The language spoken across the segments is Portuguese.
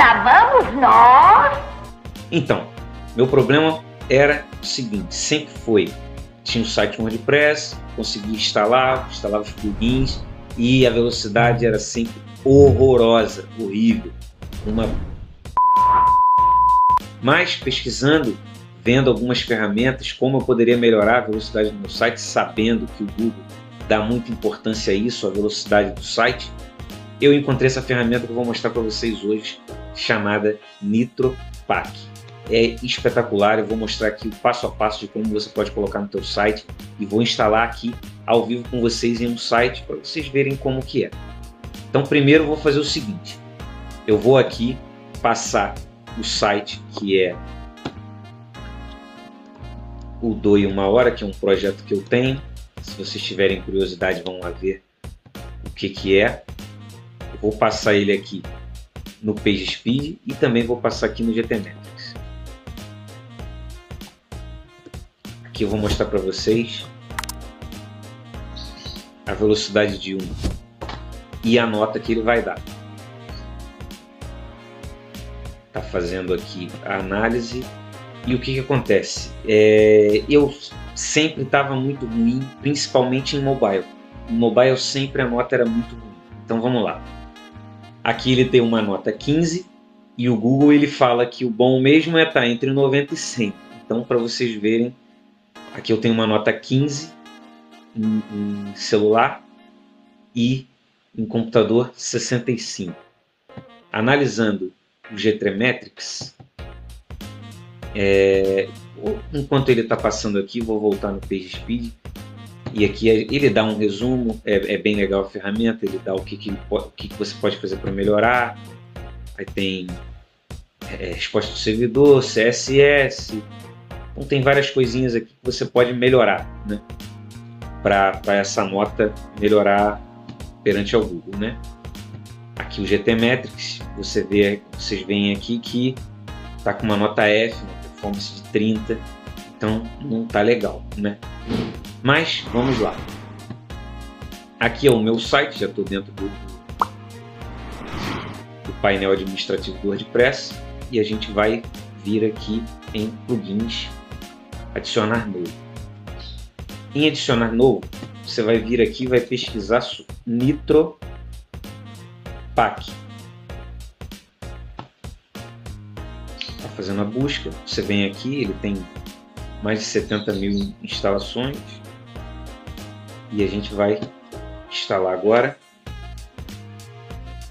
lá vamos nós. Então, meu problema era o seguinte, sempre foi, tinha um site WordPress, conseguia instalar, instalava os plugins e a velocidade era sempre horrorosa, horrível, uma mas pesquisando, vendo algumas ferramentas, como eu poderia melhorar a velocidade do meu site, sabendo que o Google dá muita importância a isso, a velocidade do site, eu encontrei essa ferramenta que eu vou mostrar para vocês hoje, chamada NitroPack. É espetacular, eu vou mostrar aqui o passo a passo de como você pode colocar no teu site e vou instalar aqui ao vivo com vocês em um site para vocês verem como que é. Então primeiro eu vou fazer o seguinte, eu vou aqui passar o site que é o Doe Uma Hora, que é um projeto que eu tenho. Se vocês tiverem curiosidade, vão lá ver o que, que é. Eu vou passar ele aqui no PageSpeed e também vou passar aqui no GTmetrix. Aqui eu vou mostrar para vocês a velocidade de um e a nota que ele vai dar está fazendo aqui a análise e o que, que acontece? É, eu sempre estava muito ruim, principalmente em mobile. Em mobile sempre a nota era muito ruim. Então vamos lá. Aqui ele tem uma nota 15 e o Google ele fala que o bom mesmo é estar tá entre 90 e 100. Então para vocês verem, aqui eu tenho uma nota 15 em, em celular e em computador 65. Analisando o G-Tremetrics. É, enquanto ele está passando aqui, vou voltar no PageSpeed. E aqui ele dá um resumo, é, é bem legal a ferramenta, ele dá o que, que, o que, você pode fazer para melhorar. Aí tem é, resposta do servidor, CSS. Então tem várias coisinhas aqui que você pode melhorar, né? Para essa nota melhorar perante ao Google, né? Aqui o GTmetrix, você vê, vocês veem aqui que está com uma nota F, uma performance de 30, então não está legal, né? Mas vamos lá. Aqui é o meu site, já estou dentro do, do painel administrativo do WordPress e a gente vai vir aqui em plugins, adicionar novo. Em adicionar novo, você vai vir aqui e vai pesquisar Nitro PAC. Está fazendo a busca, você vem aqui, ele tem mais de 70 mil instalações e a gente vai instalar agora.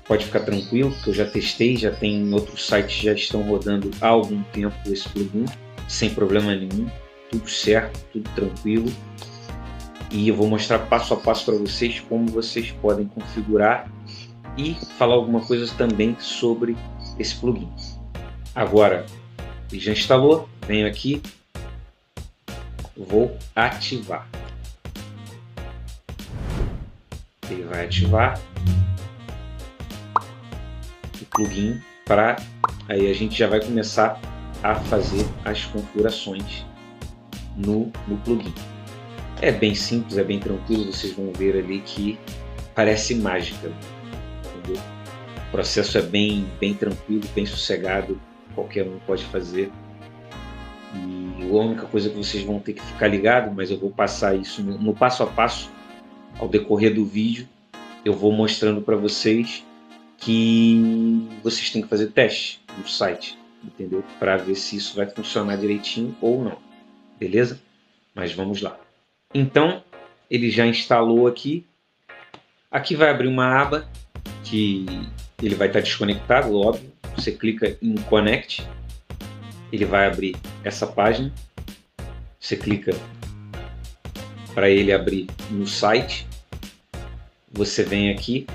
Pode ficar tranquilo, porque eu já testei, já tem outros sites já estão rodando há algum tempo esse plugin, sem problema nenhum, tudo certo, tudo tranquilo. E eu vou mostrar passo a passo para vocês como vocês podem configurar e falar alguma coisa também sobre esse plugin. Agora, já instalou, venho aqui, vou ativar. Ele vai ativar o plugin para aí a gente já vai começar a fazer as configurações no, no plugin. É bem simples, é bem tranquilo, vocês vão ver ali que parece mágica entendeu? O processo é bem, bem tranquilo, bem sossegado, qualquer um pode fazer. E a única coisa que vocês vão ter que ficar ligado, mas eu vou passar isso no, no passo a passo ao decorrer do vídeo, eu vou mostrando para vocês que vocês têm que fazer teste no site, entendeu? Para ver se isso vai funcionar direitinho ou não, beleza? Mas vamos lá. Então, ele já instalou aqui. Aqui vai abrir uma aba que ele vai estar desconectado, óbvio. Você clica em Connect, ele vai abrir essa página. Você clica para ele abrir no site. Você vem aqui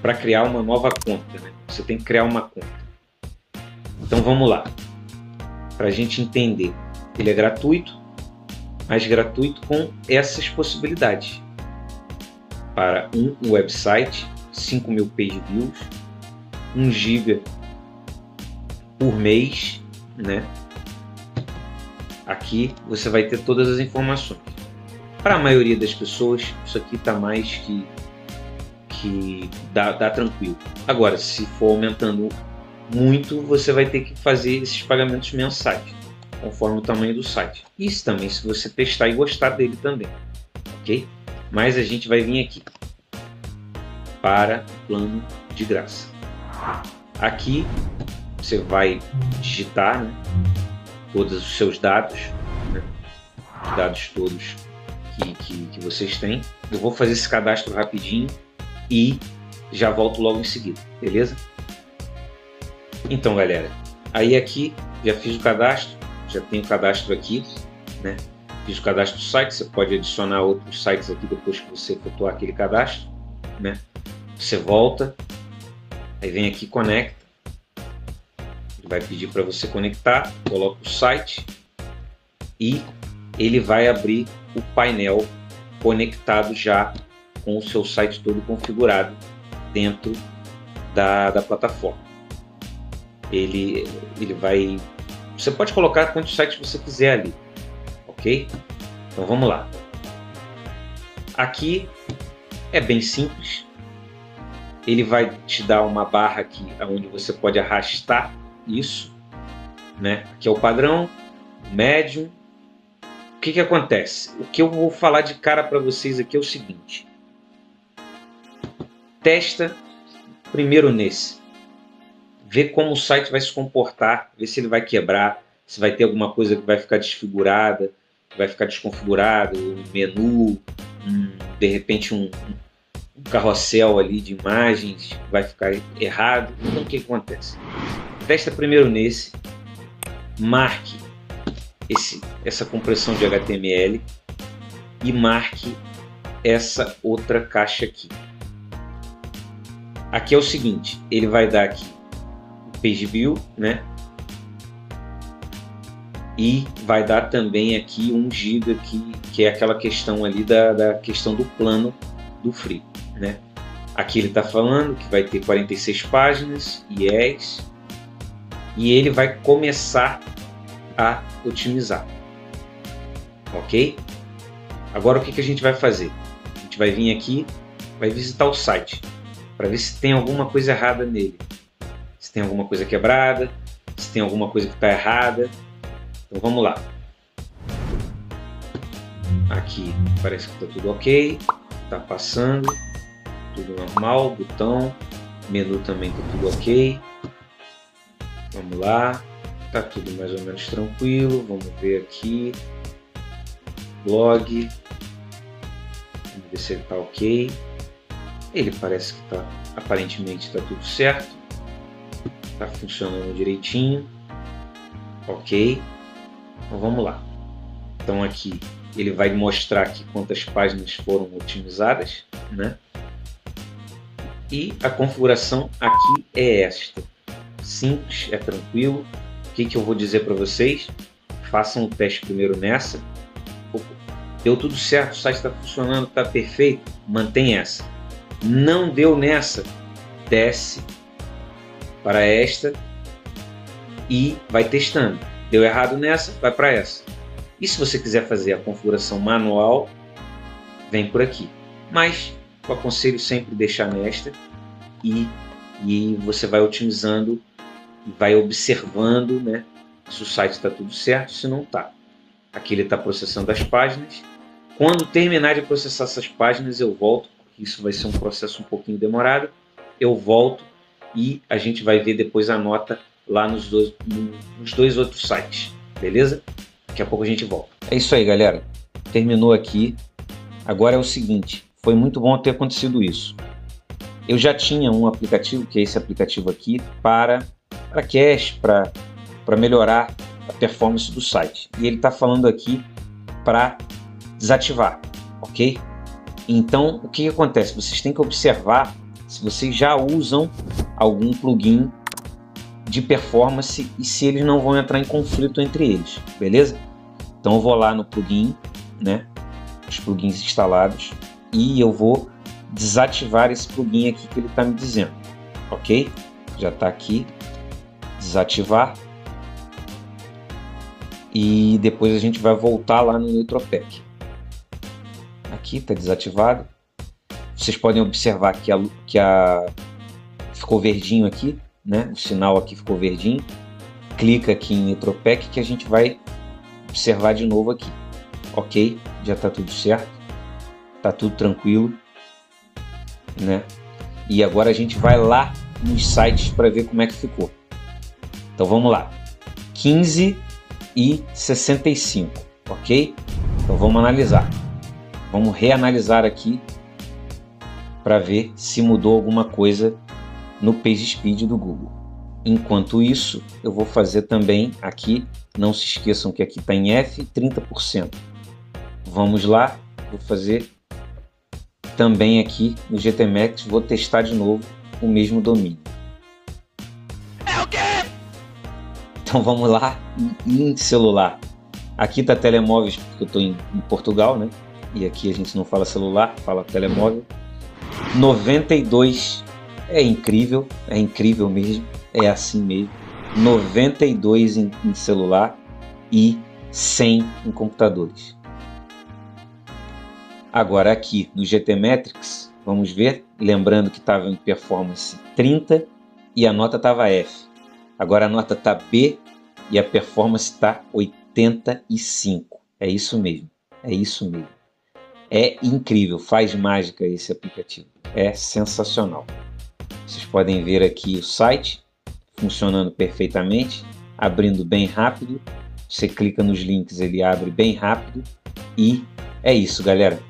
para criar uma nova conta. Né? Você tem que criar uma conta. Então vamos lá. Para a gente entender, ele é gratuito, mas gratuito com essas possibilidades. Para um website 5 mil page views, 1 giga por mês, né? Aqui você vai ter todas as informações. Para a maioria das pessoas, isso aqui está mais que, que dá, dá tranquilo. Agora, se for aumentando muito, você vai ter que fazer esses pagamentos mensais, conforme o tamanho do site. Isso também se você testar e gostar dele também, ok? Mas a gente vai vir aqui para plano de graça. Aqui você vai digitar né, todos os seus dados, né, os dados todos que, que, que vocês têm. Eu vou fazer esse cadastro rapidinho e já volto logo em seguida, beleza? Então, galera, aí aqui já fiz o cadastro, já tenho o cadastro aqui, né? Fiz o cadastro do site, você pode adicionar outros sites aqui depois que você efetuar aquele cadastro, né? Você volta, aí vem aqui conecta, ele vai pedir para você conectar, coloca o site e ele vai abrir o painel conectado já com o seu site todo configurado dentro da, da plataforma. Ele, ele vai. Você pode colocar quantos sites você quiser ali, ok? Então vamos lá. Aqui é bem simples. Ele vai te dar uma barra aqui onde você pode arrastar isso, né? Aqui é o padrão, médium. O que que acontece? O que eu vou falar de cara para vocês aqui é o seguinte: testa primeiro nesse. Vê como o site vai se comportar, vê se ele vai quebrar, se vai ter alguma coisa que vai ficar desfigurada, vai ficar desconfigurado, um menu, um, de repente um, um, carrossel ali de imagens vai ficar errado. Então o que acontece? Testa primeiro nesse, marque esse, essa compressão de HTML e marque essa outra caixa aqui. Aqui é o seguinte, ele vai dar aqui page view, né? E vai dar também aqui 1 GB, que, que é aquela questão ali da, da questão do plano do Free, né? Aqui ele está falando que vai ter 46 páginas, IES, e ele vai começar a otimizar. Ok? Agora o que, que a gente vai fazer? A gente vai vir aqui, vai visitar o site para ver se tem alguma coisa errada nele. Se tem alguma coisa quebrada, se tem alguma coisa que está errada. Então vamos lá. Aqui parece que está tudo ok, está passando, tudo normal, botão, menu também está tudo ok. Vamos lá, está tudo mais ou menos tranquilo. Vamos ver aqui, blog, vamos ver se ele está ok. Ele parece que está, aparentemente está tudo certo, está funcionando direitinho, ok. Então vamos lá. Então aqui ele vai mostrar aqui quantas páginas foram otimizadas, né? E a configuração aqui é esta. Simples, é tranquilo. O que, que eu vou dizer para vocês? Façam o teste primeiro nessa. Deu tudo certo, o site está funcionando, está perfeito. Mantém essa. Não deu nessa, desce para esta e vai testando. Deu errado nessa, vai para essa. E se você quiser fazer a configuração manual, vem por aqui. Mas eu aconselho sempre deixar nesta e, e você vai otimizando, vai observando né, se o site está tudo certo, se não está. Aqui ele está processando as páginas. Quando terminar de processar essas páginas, eu volto isso vai ser um processo um pouquinho demorado. Eu volto e a gente vai ver depois a nota lá nos dois, nos dois outros sites, beleza? Daqui a pouco a gente volta. É isso aí, galera. Terminou aqui. Agora é o seguinte, foi muito bom ter acontecido isso. Eu já tinha um aplicativo, que é esse aplicativo aqui, para, para cache, para, para melhorar a performance do site. E ele está falando aqui para desativar, ok? Então, o que, acontece? Vocês têm que observar se vocês já usam algum plugin de performance e se eles não vão entrar em conflito entre eles, beleza? Então eu vou lá no plugin, né? Os plugins instalados e eu vou desativar esse plugin aqui que ele está me dizendo, ok? Já está aqui, desativar e depois a gente vai voltar lá no Neutropec aqui, está desativado. Vocês podem observar que a, que a ficou verdinho aqui, né? O sinal aqui ficou verdinho. Clica aqui em Nitropec que a gente vai observar de novo aqui. Ok, já está tudo certo, está tudo tranquilo, né? E agora a gente vai lá nos sites para ver como é que ficou. Então vamos lá, 15 e 65, ok? Então vamos analisar. Vamos reanalisar aqui para ver se mudou alguma coisa no PageSpeed do Google. Enquanto isso, eu vou fazer também aqui, não se esqueçam que aqui está em F, 30%. Vamos lá, vou fazer também aqui no GTMX, vou testar de novo o mesmo domínio. É o quê? Então vamos lá, em celular. Aqui está telemóveis, porque eu estou em, em Portugal, né? E aqui a gente não fala celular, fala telemóvel. 92 é incrível, é incrível mesmo, é assim mesmo. 92 em, em celular e 100 em computadores. Agora aqui no GT Metrics, vamos ver, lembrando que estava em performance 30 e a nota estava F. Agora a nota está B e a performance está 85. É isso mesmo, é isso mesmo. É incrível, faz mágica esse aplicativo. É sensacional. Vocês podem ver aqui o site funcionando perfeitamente, abrindo bem rápido. Você clica nos links, ele abre bem rápido. E é isso, galera.